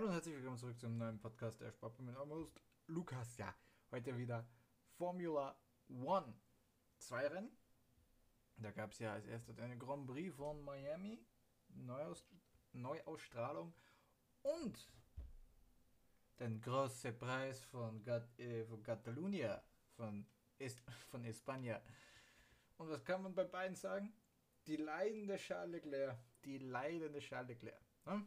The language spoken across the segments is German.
Hallo und herzlich willkommen zurück zum neuen Podcast der Sport mit eurem Lukas. Ja, heute wieder Formula One. Zwei Rennen. Da gab es ja als erstes eine Grand Prix von Miami, Neuaus Neuausstrahlung und den großen Preis von, Gat äh, von Catalunya, von, es von España. Und was kann man bei beiden sagen? Die leidende Charles Leclerc. Die leidende Charles Leclerc. Hm?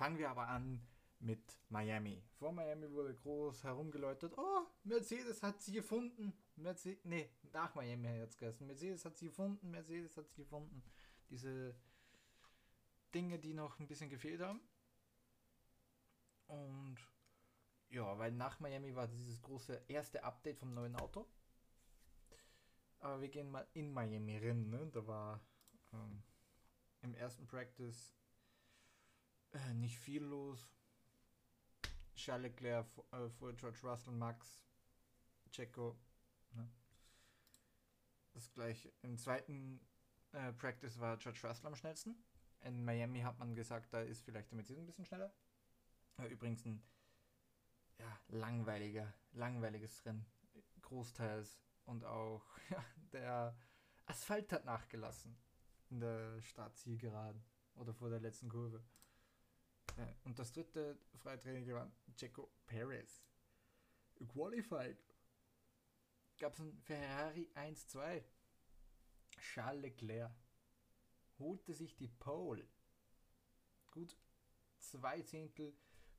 Fangen wir aber an mit Miami. Vor Miami wurde groß herumgeläutet, oh, Mercedes hat sie gefunden. Mercedes, nee, nach Miami jetzt gestern. Mercedes hat sie gefunden, Mercedes hat sie gefunden. Diese Dinge, die noch ein bisschen gefehlt haben. Und ja, weil nach Miami war dieses große erste Update vom neuen Auto. Aber wir gehen mal in Miami rein. Ne? Da war ähm, im ersten Practice äh, nicht viel los. Charles Leclerc äh, vor George Russell, Max, Checo. Ne? Das gleiche. Im zweiten äh, Practice war George Russell am schnellsten. In Miami hat man gesagt, da ist vielleicht der Mercedes ein bisschen schneller. Übrigens ein ja, langweiliger, langweiliges Rennen. Großteils. Und auch ja, der Asphalt hat nachgelassen in der Startzielgeraden oder vor der letzten Kurve. Ja, und das dritte Freitraining war Checo Perez. Qualified. Gab es ein Ferrari 1-2. Charles Leclerc holte sich die Pole. Gut zwei Zehntel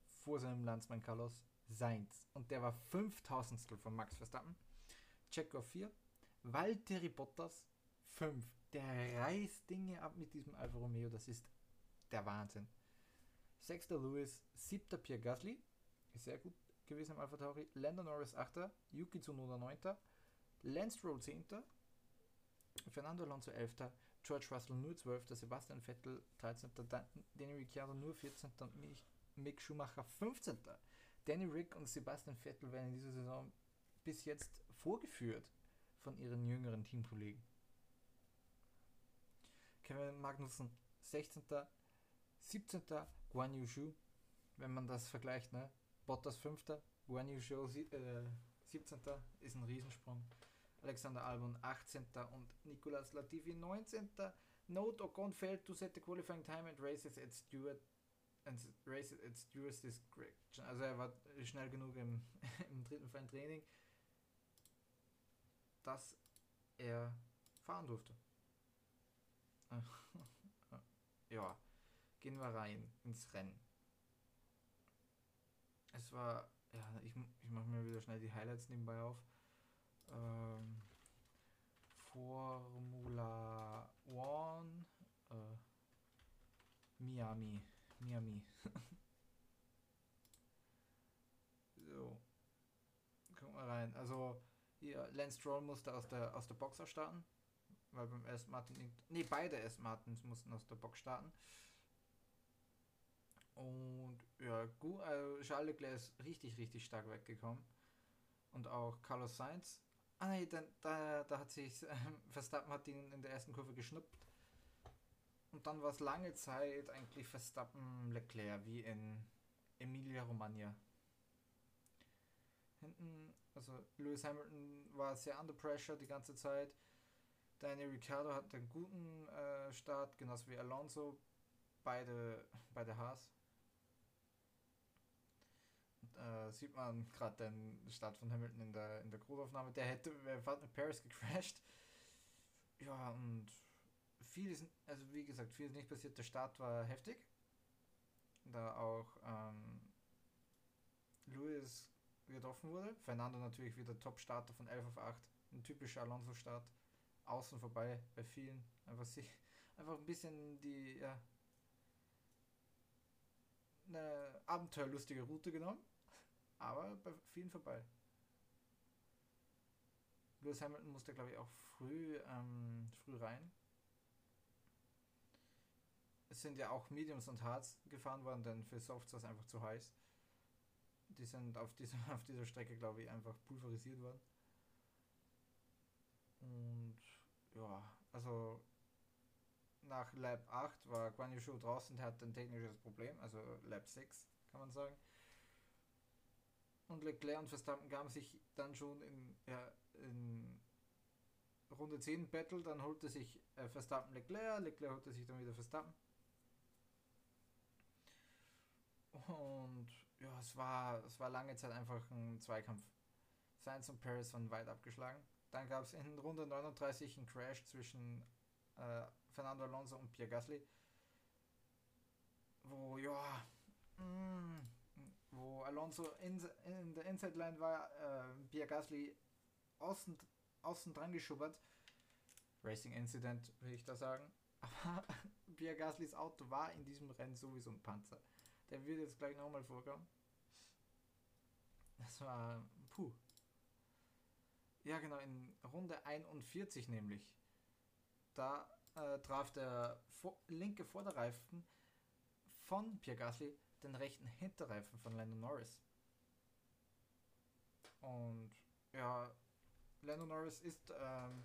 vor seinem Landsmann Carlos Sainz. Und der war 5000 von Max Verstappen. Checo 4. Valtteri Bottas 5. Der reißt Dinge ab mit diesem Alfa Romeo. Das ist der Wahnsinn. Sechster Lewis, siebter Pierre Gasly, ist sehr gut gewesen im Alpha Tauri. Lando Norris 8. Yuki Tsunoda 9. Lance Stroll 10. Fernando Alonso 11. George Russell nur 12. Sebastian Vettel 13. Danny Ricciardo nur 14. und Mick Schumacher 15. Danny Rick und Sebastian Vettel werden in dieser Saison bis jetzt vorgeführt von ihren jüngeren Teamkollegen. Kevin Magnussen 16. 17. Guan Yu Shu, wenn man das vergleicht, ne? Bottas 5. Guan Yu Shu äh, 17. ist ein Riesensprung. Alexander Albon 18. und Nicolas Latifi 19. Note Ocon failed to set the qualifying time and races at Stewart and races at Stewart's discretion. Also er war schnell genug im, im dritten freien Training, dass er fahren durfte. ja, gehen wir rein ins Rennen. Es war, ja, ich, ich mache mir wieder schnell die Highlights nebenbei auf. Ähm, Formula One, äh, Miami, Miami. so, gucken wir rein. Also hier, Lance Stroll musste aus der aus der Box starten, weil beim ersten Martin, nee, beide erst Martins mussten aus der Box starten. Und ja, gut, also Charles Leclerc ist richtig, richtig stark weggekommen. Und auch Carlos Sainz Ah nee, dann, da, da hat sich äh, Verstappen hat ihn in der ersten Kurve geschnuppt. Und dann war es lange Zeit eigentlich Verstappen Leclerc wie in Emilia Romagna. Hinten, also Lewis Hamilton war sehr under pressure die ganze Zeit. Daniel Ricciardo hat einen guten äh, Start, genauso wie Alonso. Beide, beide Haas äh, sieht man gerade den Start von Hamilton in der, in der Großaufnahme. Der hätte mit Paris gecrashed. Ja, und viel ist, also wie gesagt, viel ist nicht passiert. Der Start war heftig. Da auch ähm, Lewis getroffen wurde. Fernando natürlich wieder Top-Starter von 11 auf 8. Ein typischer Alonso-Start. Außen vorbei bei vielen. Einfach, sich, einfach ein bisschen die, ja, eine abenteuerlustige Route genommen aber bei vielen vorbei. Lewis Hamilton musste, glaube ich, auch früh, ähm, früh rein. Es sind ja auch Mediums und Hards gefahren worden, denn für Softs war es einfach zu heiß. Die sind auf dieser, auf dieser Strecke, glaube ich, einfach pulverisiert worden. Und ja, also nach Lab 8 war Guan Yu Shu draußen, der hat ein technisches Problem, also Lab 6 kann man sagen. Und Leclerc und Verstappen gaben sich dann schon in, ja, in Runde 10 Battle, dann holte sich äh, Verstappen Leclerc, Leclerc holte sich dann wieder Verstappen. Und ja, es war, es war lange Zeit einfach ein Zweikampf. Sainz und Paris waren weit abgeschlagen. Dann gab es in Runde 39 einen Crash zwischen äh, Fernando Alonso und Pierre Gasly. Wo, ja, mh, mm, wo Alonso in, in der Inside Line war, äh, Pierre Gasly außen, außen dran geschubbert. Racing Incident, will ich da sagen. Aber Pierre Gaslys Auto war in diesem Rennen sowieso ein Panzer. Der wird jetzt gleich nochmal vorkommen. Das war. Puh. Ja, genau, in Runde 41 nämlich. Da äh, traf der vor linke Vorderreifen von Pierre Gasly den rechten Hinterreifen von Lando Norris. Und ja, Lando Norris ist ähm,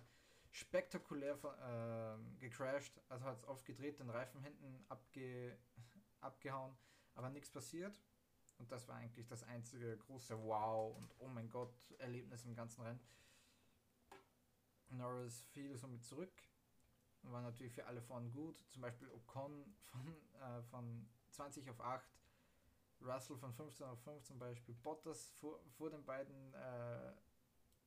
spektakulär von, ähm, gecrashed, also hat es aufgedreht, den Reifen hinten abge abgehauen, aber nichts passiert. Und das war eigentlich das einzige große Wow und Oh mein Gott Erlebnis im ganzen Rennen. Norris fiel somit zurück. War natürlich für alle vorne gut. Zum Beispiel Ocon von, äh, von 20 auf 8. Russell von 15 auf 5 zum Beispiel. Bottas vor, vor den beiden äh,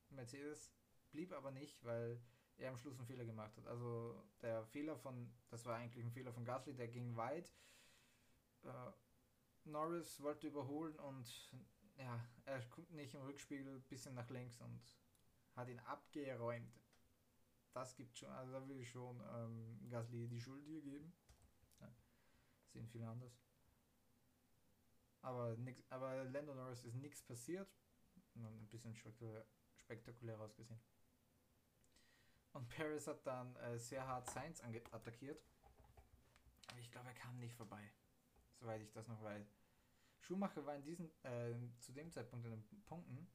Mercedes. Blieb aber nicht, weil er am Schluss einen Fehler gemacht hat. Also der Fehler von, das war eigentlich ein Fehler von Gasly, der ging weit. Äh, Norris wollte überholen und ja, er guckt nicht im Rückspiegel bisschen nach links und hat ihn abgeräumt. Das gibt schon, also da will ich schon ähm, Gasly die Schuld hier geben. Ja, sehen viele anders. Aber, nix, aber Lando Norris ist nichts passiert. Ein bisschen spektakulär, spektakulär ausgesehen. Und Paris hat dann äh, sehr hart Sainz attackiert. Aber ich glaube, er kam nicht vorbei soweit ich das noch weiß. Schumacher war in diesen, äh, zu dem Zeitpunkt in den Punkten.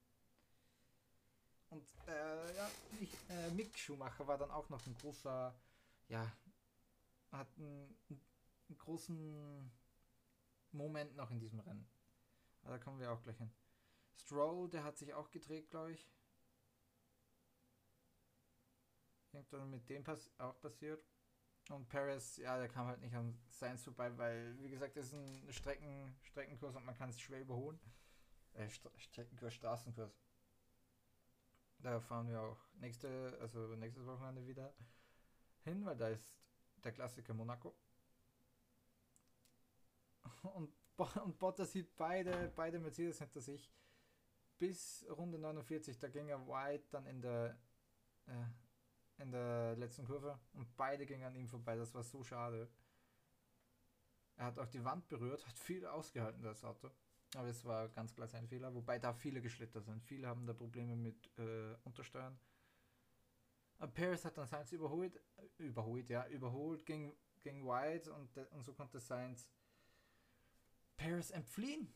Und äh, ja, ich, äh, Mick Schumacher war dann auch noch ein großer, ja, hat einen, einen großen Moment noch in diesem Rennen. Aber da kommen wir auch gleich hin. Stroll, der hat sich auch gedreht, glaube ich. Irgendwann mit dem pass auch passiert. Und Paris, ja, der kam halt nicht an Science vorbei, weil, wie gesagt, das ist ein Strecken, Streckenkurs und man kann es schwer überholen. Äh, St Streckenkurs, Straßenkurs. Da fahren wir auch nächste, also nächstes Wochenende wieder hin, weil da ist der Klassiker Monaco. Und, und Bottas sieht beide, beide Mercedes hinter sich bis Runde 49. Da ging er weit dann in der äh, in der letzten Kurve und beide gingen an ihm vorbei. Das war so schade. Er hat auch die Wand berührt, hat viel ausgehalten, das Auto. Aber es war ganz klar sein Fehler, wobei da viele geschlittert sind. Viele haben da Probleme mit äh, Untersteuern. Aber Paris hat dann Sainz überholt, äh, überholt, ja, überholt, ging, ging wide und, und so konnte Sainz Paris entfliehen.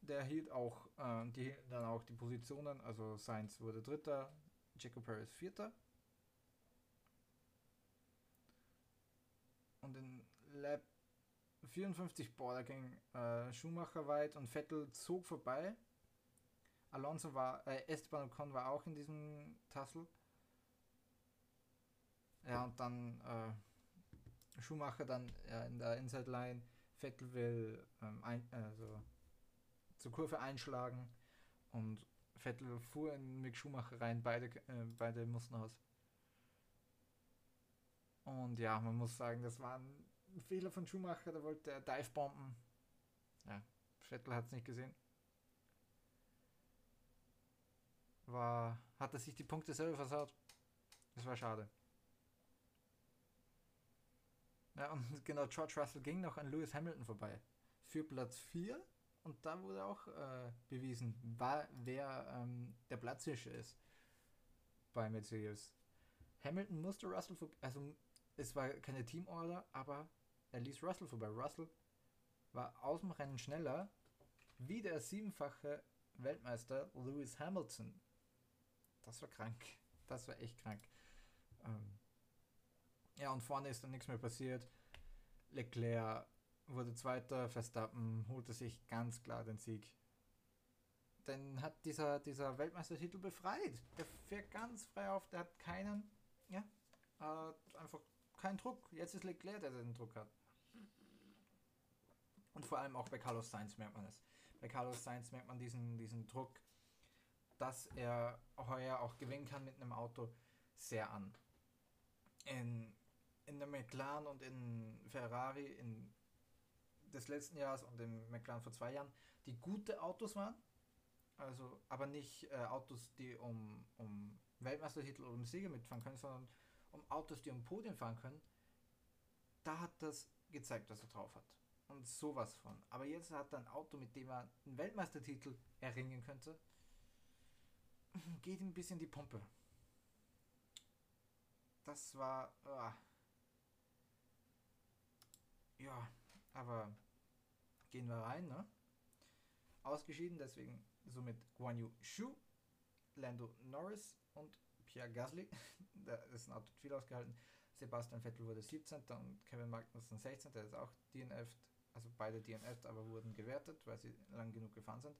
Der hielt auch, äh, die dann auch die Positionen, also Sainz wurde Dritter, Jaco Perez Vierter. Und in Lab 54, boah, da ging äh, Schumacher weit und Vettel zog vorbei. Alonso war, äh, Esteban Ocon war auch in diesem Tassel. Ja, und dann äh, Schumacher dann äh, in der Inside Line. Vettel will ähm, ein, also zur Kurve einschlagen und Vettel fuhr in Mick Schumacher rein, beide, äh, beide mussten aus. Und ja, man muss sagen, das war ein Fehler von Schumacher, da wollte er Dive-Bomben. Ja, Vettel hat es nicht gesehen. War, hat er sich die Punkte selber versaut. Das war schade. Ja, und genau, George Russell ging noch an Lewis Hamilton vorbei. Für Platz 4 und da wurde auch äh, bewiesen, war, wer ähm, der Platzhirsche ist bei Mercedes. Hamilton musste Russell vorbei, also es war keine Teamorder, aber er ließ Russell vorbei. Russell war aus dem Rennen schneller wie der siebenfache Weltmeister Lewis Hamilton. Das war krank. Das war echt krank. Ähm, Ja, und vorne ist dann nichts mehr passiert. Leclerc wurde Zweiter, Verstappen holte sich ganz klar den Sieg. Denn hat dieser, dieser Weltmeistertitel befreit. Der fährt ganz frei auf, der hat keinen, ja, äh, einfach keinen Druck. Jetzt ist Leclerc, der den Druck hat. Und vor allem auch bei Carlos Sainz merkt man es. Bei Carlos Sainz merkt man diesen, diesen Druck, dass er heuer auch gewinnen kann mit einem Auto, sehr an. In, in der McLaren und in Ferrari in des letzten Jahres und im McLaren vor zwei Jahren, die gute Autos waren, also aber nicht äh, Autos, die um, um Weltmeistertitel oder um Siege mitfahren können, sondern um Autos, die um Podien fahren können, da hat das gezeigt, was er drauf hat. Und sowas von. Aber jetzt hat er ein Auto, mit dem er einen Weltmeistertitel erringen könnte. Geht ihm ein bisschen die Pumpe. Das war. Uh, ja, aber gehen wir rein, ne? Ausgeschieden, deswegen somit Guan Yu Shu, Lando Norris und Pierre Gasly. da ist ein Auto viel ausgehalten. Sebastian Vettel wurde 17. und Kevin Magnussen 16. Der ist auch DNF, also beide DNF, aber wurden gewertet, weil sie lang genug gefahren sind.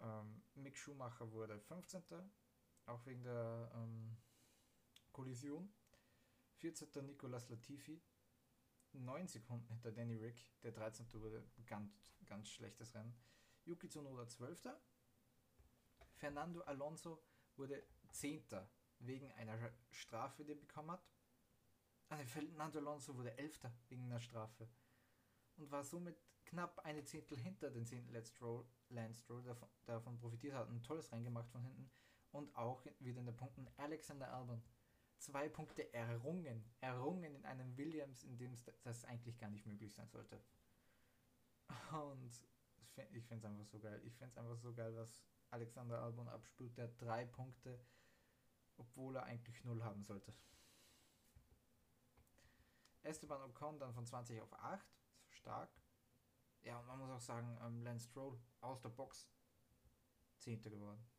Ähm, Mick Schumacher wurde 15. Auch wegen der ähm, Kollision. 14. Nicolas Latifi. 9 Sekunden hinter Danny Rick. Der 13. wurde ganz, ganz schlechtes Rennen. Yuki Tsunoda 12. Fernando Alonso wurde 10. wegen einer Strafe, die er bekommen hat. Also Fernando Alonso wurde 11. wegen einer Strafe. Und war somit knapp eine Zehntel hinter den 10. Lance Stroll, Lance Stroll der davon profitiert hat. Ein tolles Rennen gemacht von hinten. Und auch wieder in den Punkten Alexander Albon. Zwei Punkte errungen. Errungen in einem Williams, in dem das eigentlich gar nicht möglich sein sollte. Und ich finde es einfach so geil. Ich finde es einfach so geil, was Alexander Albon abspielt. Der drei Punkte, obwohl er eigentlich null haben sollte. Esteban Ocon dann von 20 auf 8. Stark. Ja, und man muss auch sagen, ähm, Lance Stroll aus der Box 10. geworden.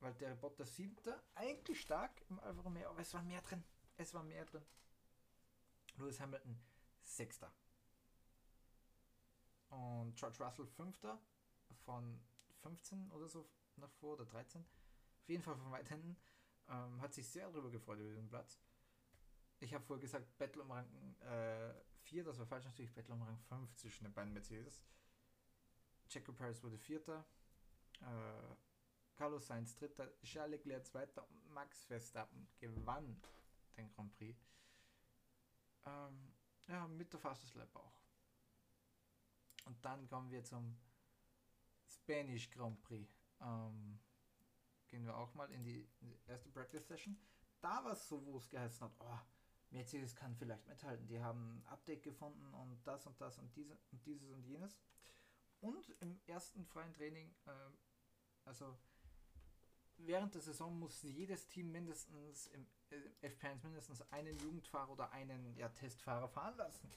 Weil der Bottas 7. eigentlich stark im Alfa Romeo, aber es war mehr drin. Es war mehr drin. Lewis Hamilton 6. Und George Russell 5. von 15 oder so nach vor oder 13. Auf jeden Fall von weit hinten. Ähm, hat sich sehr darüber gefreut über den Platz. Ich habe vorher gesagt, Battle um Rang äh, 4, das war falsch natürlich, Battle um Rang 5 zwischen den beiden Mercedes. Checo Perez wurde Vierter. Äh, Carlos Sainz Dritter. Charles Leclerc Zweiter. Und Max Verstappen gewann den Grand Prix. Ähm, ja, mit der Fastest Lap auch. Und dann kommen wir zum Spanish Grand Prix. Ähm, gehen wir auch mal in die, in die erste Practice Session. Da war es so, wo es geheißen hat, oh, Mercedes kann vielleicht mithalten. Die haben ein Update gefunden und das und das und, diese, und dieses und jenes. Und im ersten freien Training, äh, also während der Saison muss jedes Team mindestens im äh, FP1 mindestens einen Jugendfahrer oder einen ja, Testfahrer fahren lassen.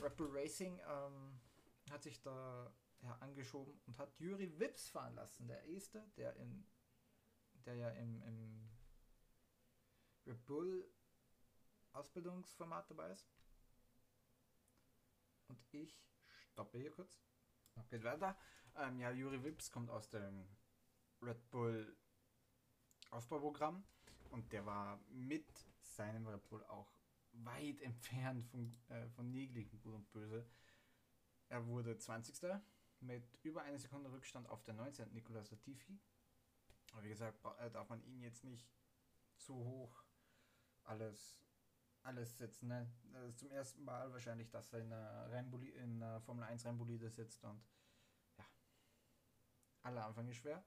Red Racing ähm, hat sich da ja, angeschoben und hat Juri Wips fahren lassen, der erste, der in der ja im, im Red Bull Ausbildungsformat dabei ist. Und ich stoppe hier kurz. Geht weiter. Ähm, ja, Juri Wips kommt aus dem Red Bull Aufbauprogramm und der war mit seinem Red Bull auch weit entfernt von, äh, von niedrigen Gut und Böse. Er wurde 20. mit über einer Sekunde Rückstand auf der 19. Nicolas Latifi. Aber wie gesagt, äh, darf man ihn jetzt nicht zu hoch alles, alles setzen. Ne? Das ist zum ersten Mal wahrscheinlich, dass er in einer, Rennboli in einer Formel 1 Rennbolide sitzt und ja, aller Anfang ist schwer.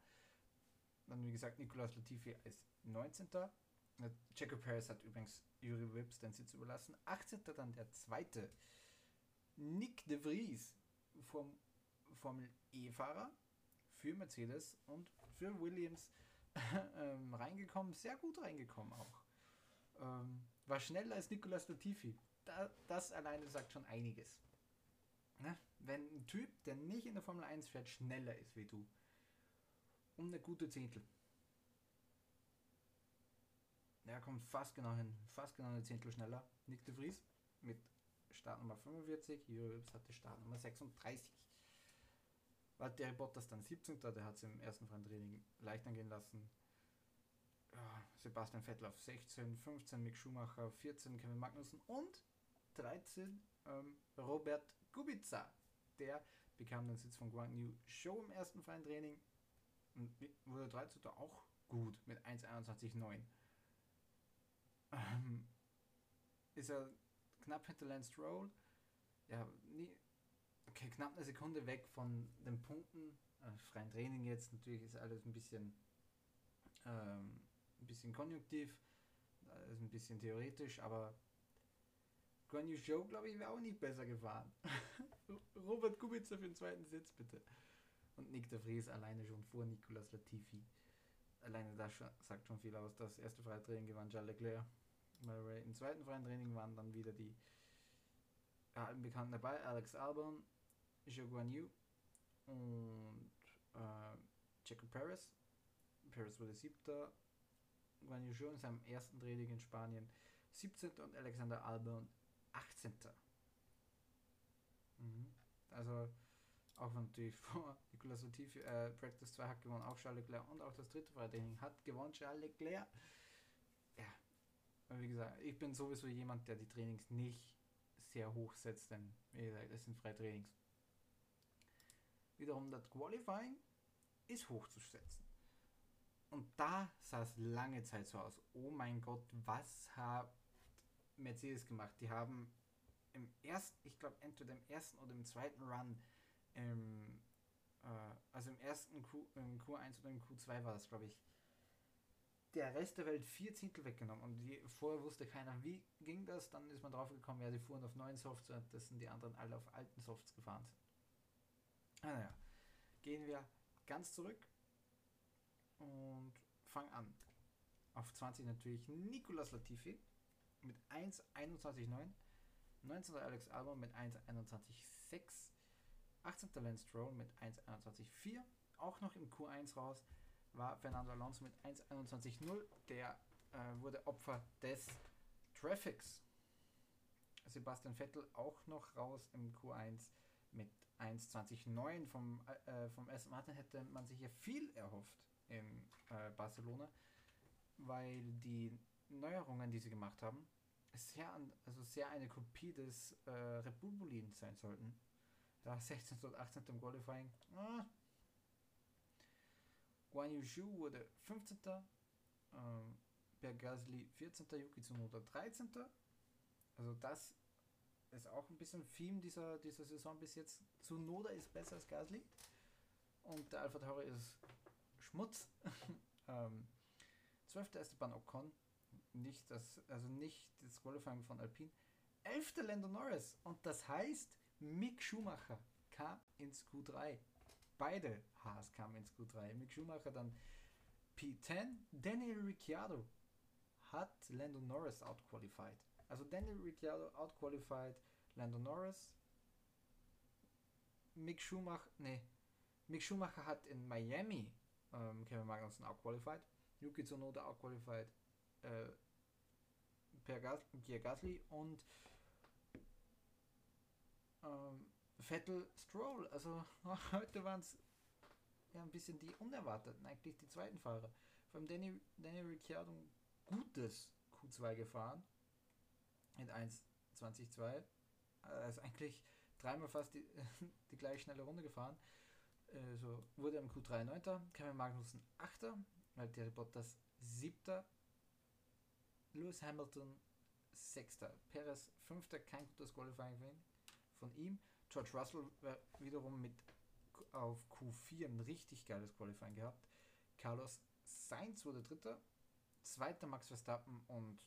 Dann wie gesagt, Nicolas Latifi ist 19. Checo Perez hat übrigens Juri Wips den Sitz überlassen. 18. dann der zweite. Nick de Vries vom Formel E-Fahrer für Mercedes und für Williams ähm, reingekommen, sehr gut reingekommen auch. Ähm, war schneller als Nicolas Latifi. Da, das alleine sagt schon einiges. Ne? Wenn ein Typ, der nicht in der Formel 1 fährt, schneller ist wie du. Um eine gute Zehntel. Er kommt fast genau hin, fast genau eine Zehntel schneller. Nick de Vries mit Startnummer 45, Jürgens hatte Startnummer 36. Valtteri Bottas dann 17. Der hat es im ersten freien Training leicht angehen lassen. Sebastian Vettel auf 16, 15 Mick Schumacher, 14 Kevin Magnussen und 13 ähm, Robert Kubica. Der bekam den Sitz von Guang Yu Show im ersten freien Training und wurde 13. auch gut mit 1,21,9. Ähm, ist er knapp hinter Lance Stroll. Ja, nie, okay, knapp eine Sekunde weg von den Punkten. Äh, freien Training jetzt, natürlich ist alles ein bisschen, ähm, ein bisschen konjunktiv, ist ein bisschen theoretisch, aber Guan Yu Show, glaube ich, wäre auch nicht besser gefahren. Robert Kubica für den zweiten Sitz, bitte. Und Nick de Vries alleine schon vor Nicolas Latifi. Alleine das sagt schon viel aus. Das erste freie Training gewann Charles Leclerc. Weil Im zweiten freien Training waren dann wieder die alten Bekannten dabei. Alex Albon, Zhou Guan Yu und äh, Checo Perez. Perez wurde siebter. Guan Yu schon in seinem ersten Training in Spanien 17. und Alexander Albon 18. Mhm. Also auch natürlich vor Nicolas Latifi, äh, Practice 2 hat gewonnen, auch Charles Leclerc und auch das dritte Freitraining hat gewonnen, Charles Leclerc. Ja, wie gesagt, ich bin sowieso jemand, der die Trainings nicht sehr hoch setzt, denn wie gesagt, es sind Freitrainings. Wiederum das Qualifying ist hoch zu setzen. Und da sah es lange Zeit so aus. Oh mein Gott, was hat Mercedes gemacht? Die haben im ersten, ich glaube entweder im ersten oder im zweiten Run, im, äh, also im ersten Q, im Q1 oder im Q2 war das, glaube ich, der Rest der Welt vier Zehntel weggenommen. Und die, vorher wusste keiner, wie ging das. Dann ist man drauf gekommen, ja, die fuhren auf neuen Softs, das sind die anderen alle auf alten Softs gefahren sind. Ah, naja, gehen wir ganz zurück und fangen an. Auf 20 natürlich Nicolas Latifi mit 1,21,9. 19. Alex Albon mit 1,21,6. 18. Lance Stroll mit 1,21,4. Auch noch im Q1 raus war Fernando Alonso mit 1,21,0. Der äh, wurde Opfer des Traffics. Sebastian Vettel auch noch raus im Q1 mit 1,20,9. Vom, äh, vom Aston Martin hätte man sich ja viel erhofft in äh, Barcelona, weil die Neuerungen, die sie gemacht haben, sehr, an, also sehr eine Kopie des äh, Red sein sollten. Da 16. und 18. im Qualifying. Ah, Guan Yu wurde 15. Ähm, Per Gasly 14. Yuki Tsunoda 13. Also das ist auch ein bisschen Theme dieser, dieser Saison bis jetzt. Tsunoda ist besser als Gasly. Und der Alpha Tauri ist Schmutz. ähm, 12. Esteban Ocon. Nicht das, also nicht das Qualifying von Alpine. 11. Lando Norris. Und das heißt, Mick Schumacher kam ins Q3. Beide Haas kamen ins Q3. Mick Schumacher dann P10. Daniel Ricciardo hat Lando Norris outqualified. Also Daniel Ricciardo outqualified Lando Norris. Mick Schumacher, nee, Mick Schumacher hat in Miami ähm, Kevin Magnussen outqualified. Yuki Tsunoda outqualified äh, per Gas Pierre Gasly und ähm, Vettel Stroll. Also heute waren es ja ein bisschen die unerwarteten, eigentlich die zweiten Fahrer. Vor allem Danny, Danny Ricciardo gutes Q2 gefahren. In 1.20.2. Also eigentlich dreimal fast die, die gleich schnelle Runde gefahren. Also wurde im Q3 9. Kevin Magnussen 8. Valtteri Bottas 7. Lewis Hamilton 6. Perez 5. Kein gutes Qualifying von ihm. George Russell wiederum mit auf Q4 ein richtig geiles Qualifying gehabt. Carlos Sainz wurde Dritter, zweiter Max Verstappen und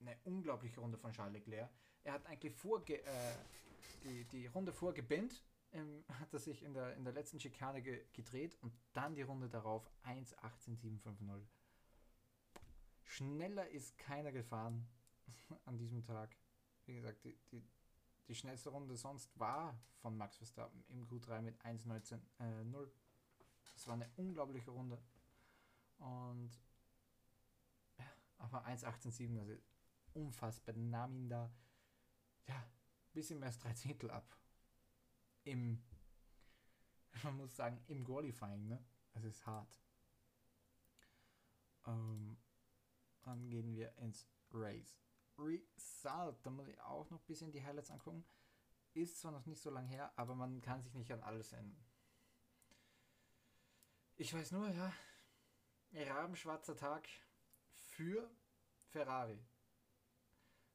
eine unglaubliche Runde von Charles Leclerc. Er hat eigentlich vorge äh, die, die Runde vorgebannt, ähm, hat er sich in der, in der letzten Schikane ge gedreht und dann die Runde darauf 1.18.750. Schneller ist keiner gefahren an diesem Tag. Wie gesagt, die, die, die schnellste Runde sonst war von Max Verstappen im Q3 mit 1.19.0. Äh, das war eine unglaubliche Runde. Und ja, Aber 1,187, also unfassbar. Nahm ihn da, ja, ein bisschen mehr als drei Zehntel ab. Im, man muss sagen, im Qualifying, ne? Es ist hart. Ähm, dann gehen wir ins Race. Result, da muss ich auch noch ein bisschen die Highlights angucken. Ist zwar noch nicht so lange her, aber man kann sich nicht an alles erinnern. Ich weiß nur, ja, rabenschwarzer Tag für Ferrari.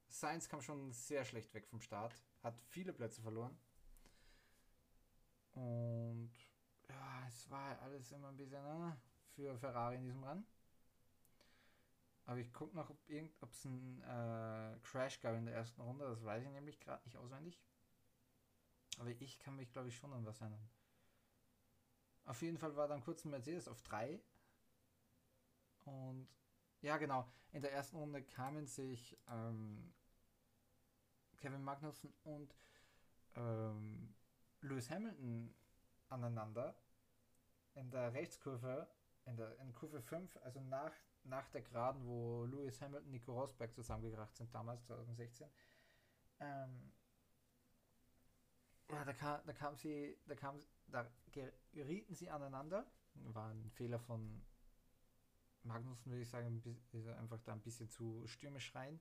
Sainz kam schon sehr schlecht weg vom Start, hat viele Plätze verloren. Und ja, es war alles immer ein bisschen äh, für Ferrari in diesem Rennen. Aber ich gucke noch, ob es einen äh, Crash gab in der ersten Runde. Das weiß ich nämlich gerade nicht auswendig. Aber ich kann mich, glaube ich, schon an was erinnern. Auf jeden Fall war dann kurz ein Mercedes auf 3. Und ja, genau. In der ersten Runde kamen sich ähm, Kevin Magnussen und ähm, Lewis Hamilton aneinander. In der Rechtskurve, in der in Kurve 5, also nach, nach der Geraden, wo Lewis Hamilton und Nico Rosberg zusammengebracht sind, damals 2016. Ähm, ja, da, kam, da kam sie, da kam, da gerieten sie aneinander. War ein Fehler von Magnussen, würde ich sagen, einfach da ein bisschen zu stürmisch rein.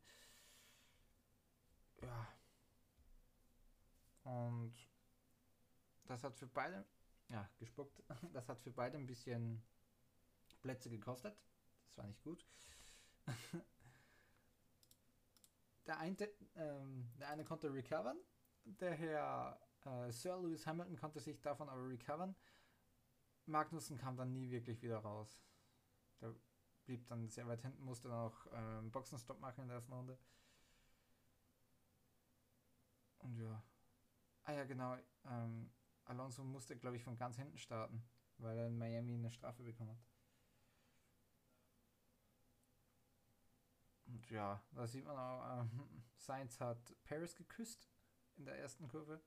Ja. Und das hat für beide, ja, gespuckt, das hat für beide ein bisschen Plätze gekostet. Das war nicht gut. der, eine, ähm, der eine konnte recovern, der Herr äh, Sir Lewis Hamilton konnte sich davon aber recovern. Magnussen kam dann nie wirklich wieder raus. Der blieb dann sehr weit hinten, musste auch ähm, Boxenstopp machen in der ersten Runde. Und ja. Ah ja, genau. Ähm, Alonso musste, glaube ich, von ganz hinten starten, weil er in Miami eine Strafe bekommen hat. Und ja, da sieht man auch, ähm, Sainz hat Paris geküsst in der ersten Kurve.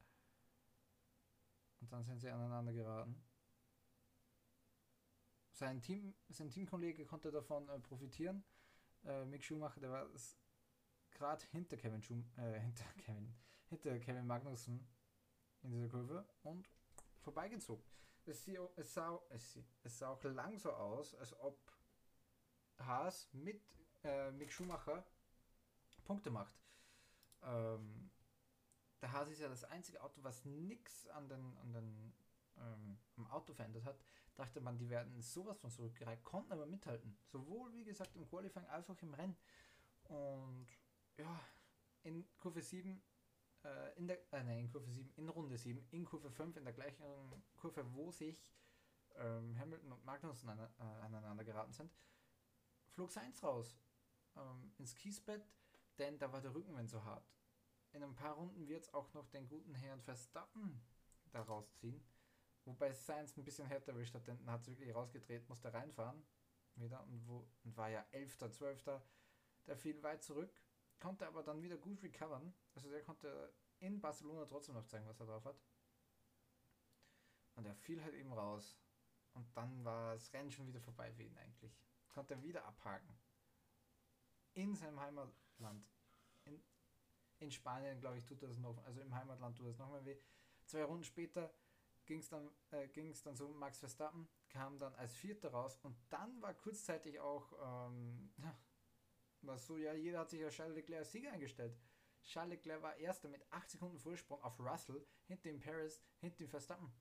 Und dann sind sie aneinander geraten. Sein, Team, sein Teamkollege konnte davon äh, profitieren. Äh, Mick Schumacher, der war gerade hinter Kevin Schum äh, hinter Kevin, hinter Kevin Magnussen in dieser Kurve und vorbeigezogen. Es, es, sah, es sah auch lang so aus, als ob Haas mit äh, Mick Schumacher Punkte macht. Ähm, der Haas ist ja das einzige Auto, was nichts an den, an den ähm, am Auto verändert hat. Dachte man, die werden sowas von zurückgereicht, konnten aber mithalten. Sowohl, wie gesagt, im Qualifying als auch im Rennen. Und ja, in Kurve 7, äh, in der, äh, nein, in Kurve 7, in Runde 7, in Kurve 5, in der gleichen Kurve, wo sich ähm, Hamilton und Magnussen an, äh, aneinander geraten sind, flog Sainz raus ähm, ins Kiesbett, denn da war der Rückenwind so hart in ein paar Runden wird es auch noch den guten Herrn Verstappen da rausziehen. Wobei Sainz ein bisschen härter erwischt hat, denn hat es wirklich rausgedreht, musste reinfahren. Wieder und, wo, und war ja 11., 12. Der fiel weit zurück, konnte aber dann wieder gut recovern. Also der konnte in Barcelona trotzdem noch zeigen, was er drauf hat. Und er fiel halt eben raus. Und dann war das Rennen schon wieder vorbei für ihn eigentlich. Konnte er wieder abhaken. In seinem Heimatland in Spanien, glaube ich, tut das noch, also im Heimatland tut das nochmal weh. Zwei Runden später ging es dann, äh, dann so, Max Verstappen kam dann als Vierter raus und dann war kurzzeitig auch, ähm, ja, war so, ja, jeder hat sich auf Charles Leclerc als Sieger eingestellt. Charles Leclerc war Erster mit 8 Sekunden Vorsprung auf Russell, hinter dem Paris, hinter dem Verstappen.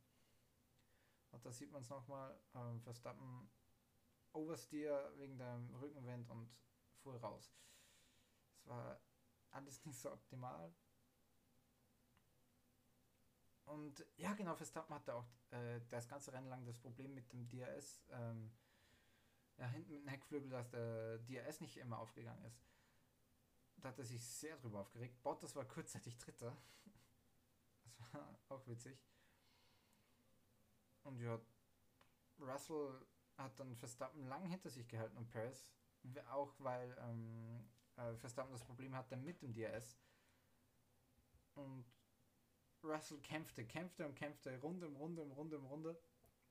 Und da sieht man es nochmal, ähm, Verstappen Oversteer wegen dem Rückenwind und fuhr raus. Es war alles nicht so optimal. Und ja, genau, Verstappen hatte auch äh, das ganze Rennen lang das Problem mit dem DRS. Ähm, ja, hinten mit dem Heckflügel, dass der DRS nicht immer aufgegangen ist. Da hat er sich sehr drüber aufgeregt. Bottas war kurzzeitig Dritter. Das war auch witzig. Und ja, Russell hat dann Verstappen lang hinter sich gehalten und Paris. Auch weil ähm, äh, Verstappen das Problem hatte mit dem DRS. Und Russell kämpfte, kämpfte und kämpfte, Runde um Runde um Runde um Runde.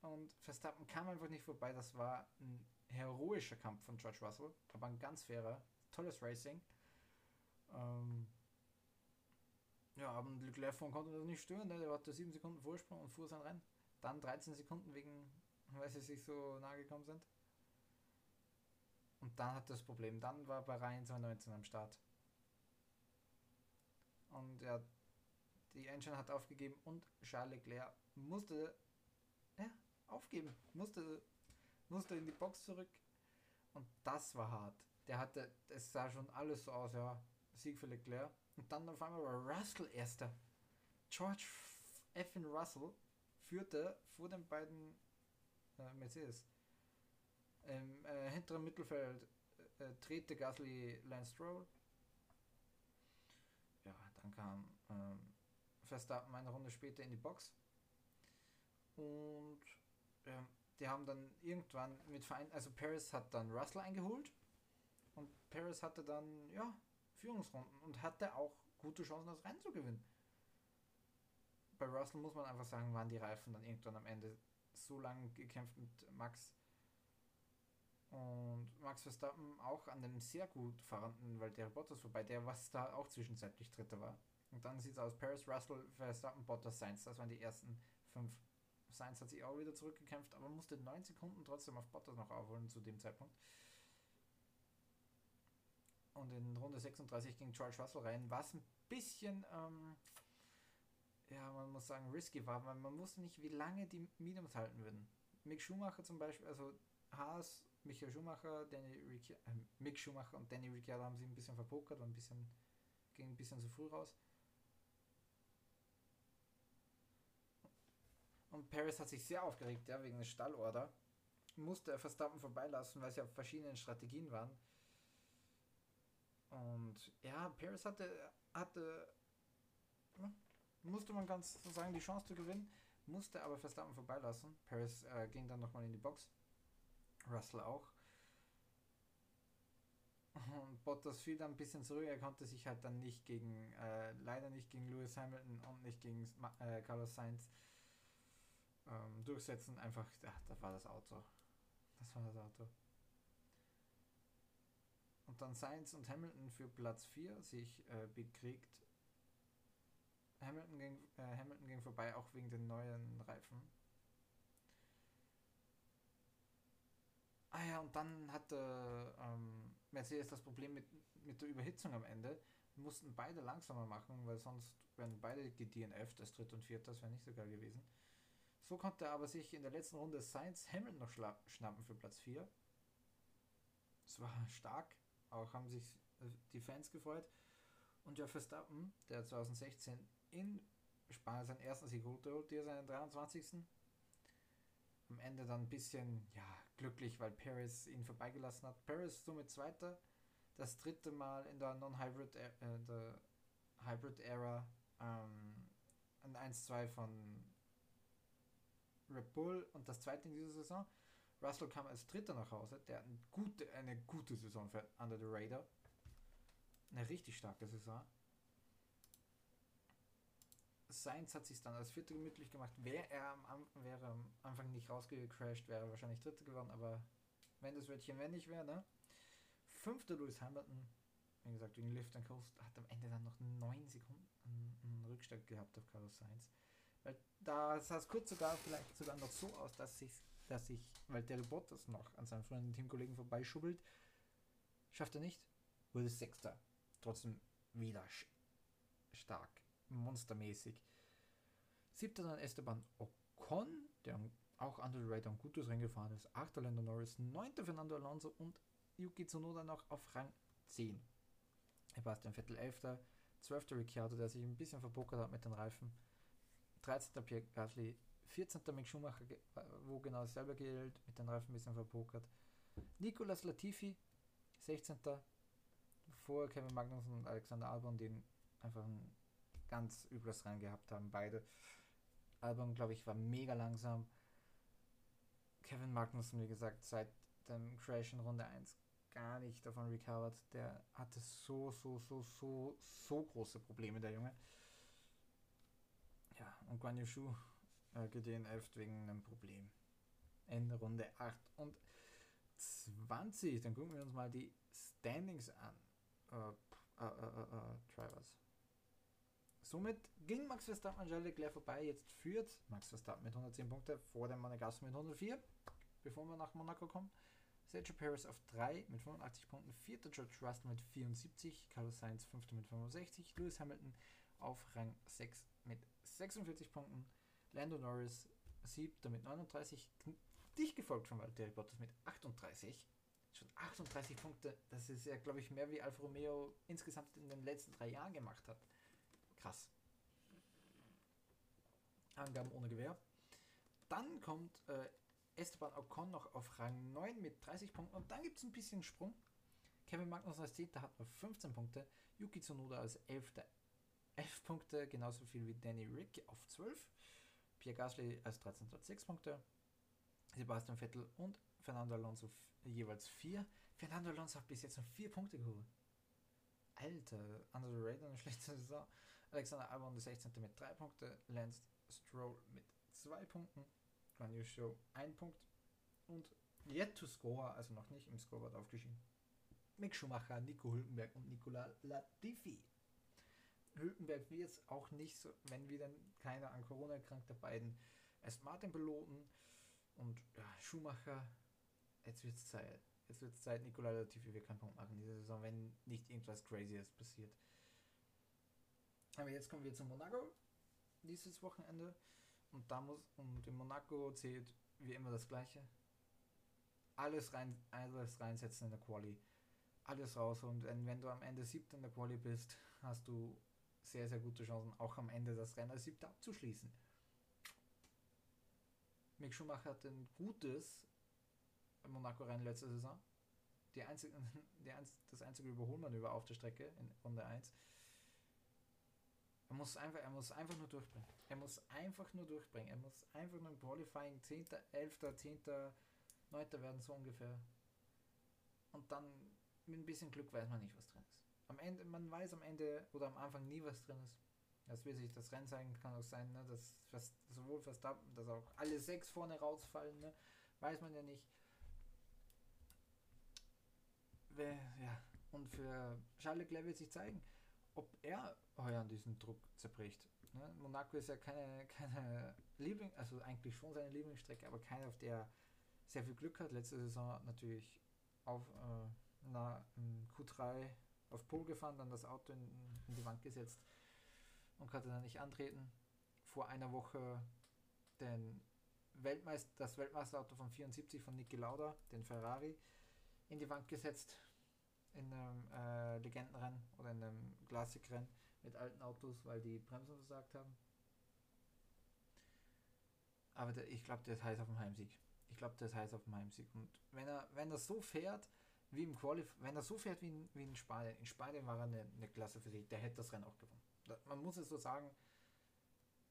Und Verstappen kam einfach nicht vorbei. Das war ein heroischer Kampf von George Russell, aber ein ganz fairer. tolles Racing. Ähm, ja, aber Leclerc von konnte das nicht stören, ne? der hatte 7 Sekunden Vorsprung und fuhr sein Rennen. Dann 13 Sekunden wegen, weil sie sich so nahe gekommen sind. Und dann hat das Problem. Dann war Bahrain 2019 am Start. Und ja, die Engine hat aufgegeben und Charles Leclerc musste ja, aufgeben. Musste, musste in die Box zurück. Und das war hart. Der hatte, es sah schon alles so aus, ja, Sieg für Leclerc. Und dann auf einmal war Russell erster. George F. Russell führte vor den beiden äh, Mercedes. Im äh, hinteren Mittelfeld äh, äh drehte Gasly Lance Stroll. Ja, dann kam ähm, Verstappen eine Runde später in die Box. Und ähm, die haben dann irgendwann mit Verein, also Paris hat dann Russell eingeholt und Paris hatte dann, ja, Führungsrunden und hatte auch gute Chancen, das Rennen zu gewinnen. Bei Russell muss man einfach sagen, waren die Reifen dann irgendwann am Ende so lange gekämpft mit Max und Max Verstappen auch an dem sehr gut fahrenden Valtteri Bottas vorbei, der was da auch zwischenzeitlich Dritter war. Und dann sieht es aus, Paris, Russell, Verstappen, Bottas, Sainz, das waren die ersten fünf. Sainz hat sich auch wieder zurückgekämpft, aber musste neun Sekunden trotzdem auf Bottas noch aufholen zu dem Zeitpunkt. Und in Runde 36 ging George Russell rein, was ein bisschen, ähm, ja, man muss sagen, risky war, weil man wusste nicht, wie lange die Mediums halten würden. Mick Schumacher zum Beispiel, also Haas, Michael Schumacher, Danny Ric äh, Mick Schumacher und Danny Ricciardo haben sich ein bisschen verpokert, und ein bisschen, ging ein bisschen zu früh raus. Und Paris hat sich sehr aufgeregt, ja, wegen des Stallorder. Musste er Verstappen vorbeilassen, weil sie auf verschiedenen Strategien waren. Und ja, Paris hatte, hatte musste man ganz so sagen, die Chance zu gewinnen, musste aber Verstappen vorbeilassen. Paris äh, ging dann nochmal in die Box. Russell auch. Und Bottas fiel dann ein bisschen zurück. Er konnte sich halt dann nicht gegen, äh, leider nicht gegen Lewis Hamilton und nicht gegen äh, Carlos Sainz ähm, durchsetzen. Einfach, ja, das war das Auto. Das war das Auto. Und dann Sainz und Hamilton für Platz 4 sich äh, bekriegt. Hamilton ging, äh, Hamilton ging vorbei, auch wegen den neuen Reifen. Ah ja, und dann hatte ähm, Mercedes das Problem mit, mit der Überhitzung am Ende. Mussten beide langsamer machen, weil sonst wären beide gedNF, das dritte und vierte, das wäre nicht so geil gewesen. So konnte er aber sich in der letzten Runde Sainz Hamilton noch schnappen für Platz 4. Das war stark. Auch haben sich äh, die Fans gefreut. Und ja, Verstappen, der 2016 in Spanien seinen ersten Sieg holte, hier seinen 23. Am Ende dann ein bisschen, ja, glücklich, weil Paris ihn vorbeigelassen hat. Paris somit Zweiter. Das dritte Mal in der Non-Hybrid äh, Hybrid Era ähm, ein 1-2 von Red Bull und das zweite in dieser Saison. Russell kam als Dritter nach Hause, der eine gute, eine gute Saison für Under the Radar. Eine richtig starke Saison. Sainz hat sich dann als Vierter gemütlich gemacht. Wäre er am, wäre am Anfang nicht rausgecrashed, wäre er wahrscheinlich Dritter geworden, aber wenn das Wörtchen wenn nicht wäre, ne? Fünfter Lewis Hamilton, wie gesagt, wegen Lift and Coast, hat am Ende dann noch neun Sekunden einen Rückstand gehabt auf Carlos Sainz. Weil da sah es kurz sogar vielleicht sogar noch so aus, dass sich dass sich, weil der Bottas noch an seinem früheren Teamkollegen vorbeischubbelt, schafft er nicht, wurde Sechster. Trotzdem wieder stark, monstermäßig. Siebter dann Esteban Ocon, der auch the Radar ein gutes Rennen gefahren ist. Achter Lando Norris, neunter Fernando Alonso und Yuki Tsunoda noch auf Rang 10. Sebastian Vettel 11. 12. Ricciardo, der sich ein bisschen verpokert hat mit den Reifen. 13. Pierre Gasly, 14. Mick Schumacher, wo genau dasselbe gilt, mit den Reifen ein bisschen verpokert. Nicolas Latifi, 16. Vor Kevin Magnussen und Alexander Albon, die einfach ein ganz übles Rennen gehabt haben, beide. Albon, glaube ich, war mega langsam. Kevin Magnussen, wie gesagt, seit dem Crash in Runde 1 gar nicht davon recovered. Der hatte so, so, so, so, so große Probleme, der Junge. Ja, und Guan Yu Shu äh, gedNFt wegen einem Problem. In Runde 8 und 20. Dann gucken wir uns mal die Standings an. Äh, äh, äh, Drivers. Somit ging Max Verstappen an Charles Leclerc vorbei. Jetzt führt Max Verstappen mit 110 Punkten vor dem Monegasso mit 104, bevor wir nach Monaco kommen. Sergio Perez auf 3 mit 85 Punkten, 4. George Russell mit 74, Carlos Sainz 5. mit 65, Lewis Hamilton auf Rang 6 mit 46 Punkten, Lando Norris 7. mit 39, dicht gefolgt von Valtteri Bottas mit 38. Schon 38 Punkte, das ist ja, glaube ich, mehr wie Alfa Romeo insgesamt in den letzten drei Jahren gemacht hat. Krass. Angaben ohne Gewehr. Dann kommt äh, Esteban Ocon noch auf Rang 9 mit 30 Punkten und dann gibt es ein bisschen Sprung. Kevin Magnus als 10. hat nur 15 Punkte, Yuki Tsunoda als 11. 11 Punkte, genauso viel wie Danny Rick auf 12, Pierre Gasly als 13. hat 6 Punkte, Sebastian Vettel und Fernando Alonso jeweils 4. Fernando Alonso hat bis jetzt noch 4 Punkte geholt. Alter, Under the eine schlechte Saison. Alexander Albon der 16. mit 3 Punkten, Lance Stroll mit 2 Punkten, Guan Yu Show 1 Punkt und yet to score, also noch nicht im Scoreboard aufgeschieden. Mick Schumacher, Nico Hülkenberg und Nicola Latifi. Hülkenberg wird es auch nicht so, wenn wieder keiner an Corona erkrankte beiden erst Martin beloten und ja, Schumacher, jetzt wird es Zeit. Jetzt wird es Zeit, Nicola Latifi wird keinen Punkt machen diese Saison, wenn nicht irgendwas Crazyes passiert. Aber jetzt kommen wir zu Monaco dieses Wochenende. Und da muss, und in Monaco zählt wie immer das Gleiche. Alles rein, alles reinsetzen in der Quali. Alles raus. Und wenn, wenn du am Ende siebter in der Quali bist, hast du sehr, sehr gute Chancen, auch am Ende das Rennen als siebter abzuschließen. Mick Schumacher hat ein gutes Monaco-Rennen letzte Saison. Die einzige, die einz, das einzige Überholmanöver auf der Strecke in Runde 1 er muss einfach, er muss einfach nur durchbringen. Er muss einfach nur durchbringen. Er muss einfach nur im Qualifying 10., 11., 10., 9. werden so ungefähr. Und dann mit ein bisschen Glück weiß man nicht, was drin ist. Am Ende, man weiß am Ende oder am Anfang nie, was drin ist. Das will sich das Rennen zeigen, kann auch sein, ne, dass fast, sowohl Verstappen, dass auch alle sechs vorne rausfallen, ne, weiß man ja nicht. Ja, und für Charles Leclerc wird sich zeigen, ob er heuer an diesen Druck zerbricht. Ne? Monaco ist ja keine, keine Liebling, also eigentlich schon seine Lieblingsstrecke, aber keine, auf der er sehr viel Glück hat. Letzte Saison natürlich auf äh, na, Q3 auf Pol gefahren, dann das Auto in, in, die Wand gesetzt und konnte dann nicht antreten. Vor einer Woche den Weltmeister, das Weltmeisterauto von 74 von Niki Lauda, den Ferrari, in die Wand gesetzt in einem äh, Legendenrennen oder in einem Klassikrennen mit alten Autos, weil die Bremsen versagt haben. Aber der, ich glaube, der ist heiß auf dem Heimsieg. Ich glaube, der ist heiß auf dem Heimsieg. Und wenn er, wenn er so fährt, wie im Qualif wenn er so fährt wie in, wie in Spanien, in Spanien war er eine, eine Klasse für sich, der hätte das Rennen auch gewonnen. Man muss es so sagen,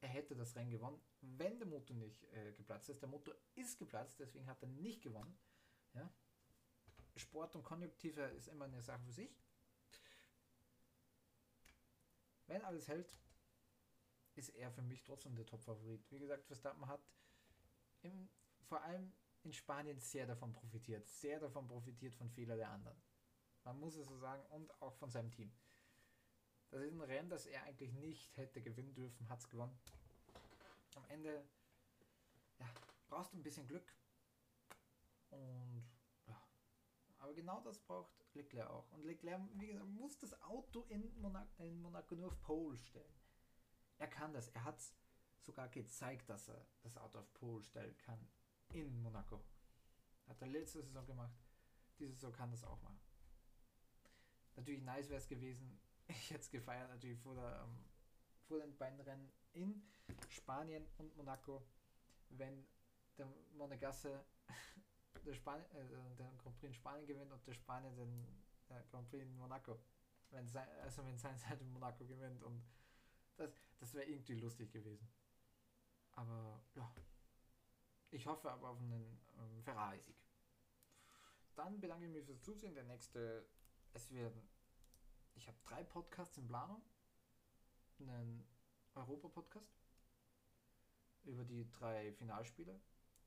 er hätte das Rennen gewonnen, wenn der Motor nicht äh, geplatzt ist. Der Motor ist geplatzt, deswegen hat er nicht gewonnen. Ja? Sport und Konjunktive ist immer eine Sache für sich. Wenn alles hält, ist er für mich trotzdem der Top-Favorit. Wie gesagt, Verstappen hat im, vor allem in Spanien sehr davon profitiert. Sehr davon profitiert von Fehler der anderen. Man muss es so sagen und auch von seinem Team. Das ist ein Rennen, das er eigentlich nicht hätte gewinnen dürfen, hat es gewonnen. Am Ende ja, brauchst du ein bisschen Glück. Und aber genau das braucht Leclerc auch. Und Leclerc, wie gesagt, muss das Auto in, Monaco, in Monaco nur auf Pole stellen. Er kann das. Er hat sogar gezeigt, dass er das Auto auf Pole stellen kann. In Monaco. Hat er letzte Saison gemacht. Diese Saison kann das auch machen. Natürlich nice wäre es gewesen. Ich hätte es gefeiert, natürlich vor, der, ähm, vor den beiden Rennen in Spanien und Monaco, wenn der Monegasse der, Span äh, den Grand Prix in Spanien gewinnt und der Spanier den äh, Grand Prix in Monaco. Wenn sein, also wenn sein Seite Monaco gewinnt und das, das wäre irgendwie lustig gewesen. Aber ja, ich hoffe aber auf einen ähm, Ferrari-Sieg. Dann bedanke ich mich fürs Zusehen. Der nächste, es werden, ich habe drei Podcasts in Planung. Einen Europa-Podcast über die drei Finalspiele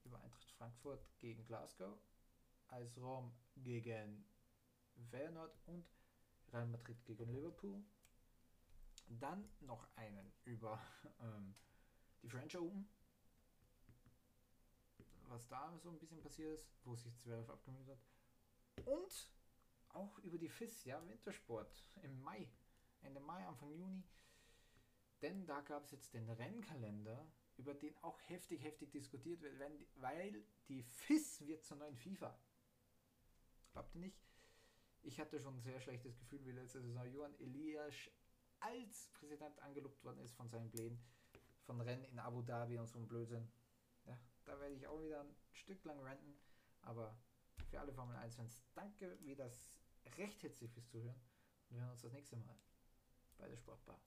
über Eintracht Frankfurt gegen Glasgow, als Rom gegen Feyenoord und Real Madrid gegen Liverpool. Dann noch einen über ähm, die French Open. Was da so ein bisschen passiert ist, wo sich 12 abgemüht hat. Und auch über die FIS, ja, Wintersport im Mai, Ende Mai, Anfang Juni. Denn da gab es jetzt den Rennkalender, über den auch heftig, heftig diskutiert wird, weil die FIS wird zur neuen FIFA. Glaubt ihr nicht? Ich hatte schon ein sehr schlechtes Gefühl, wie letzte Saison Johann Elias als Präsident angelobt worden ist von seinen Plänen von Rennen in Abu Dhabi und so ein Blödsinn. Ja, da werde ich auch wieder ein Stück lang renten. Aber für alle Formel 1-Fans, danke wie das recht hitzig fürs Zuhören. Und wir hören uns das nächste Mal bei der Sportbar.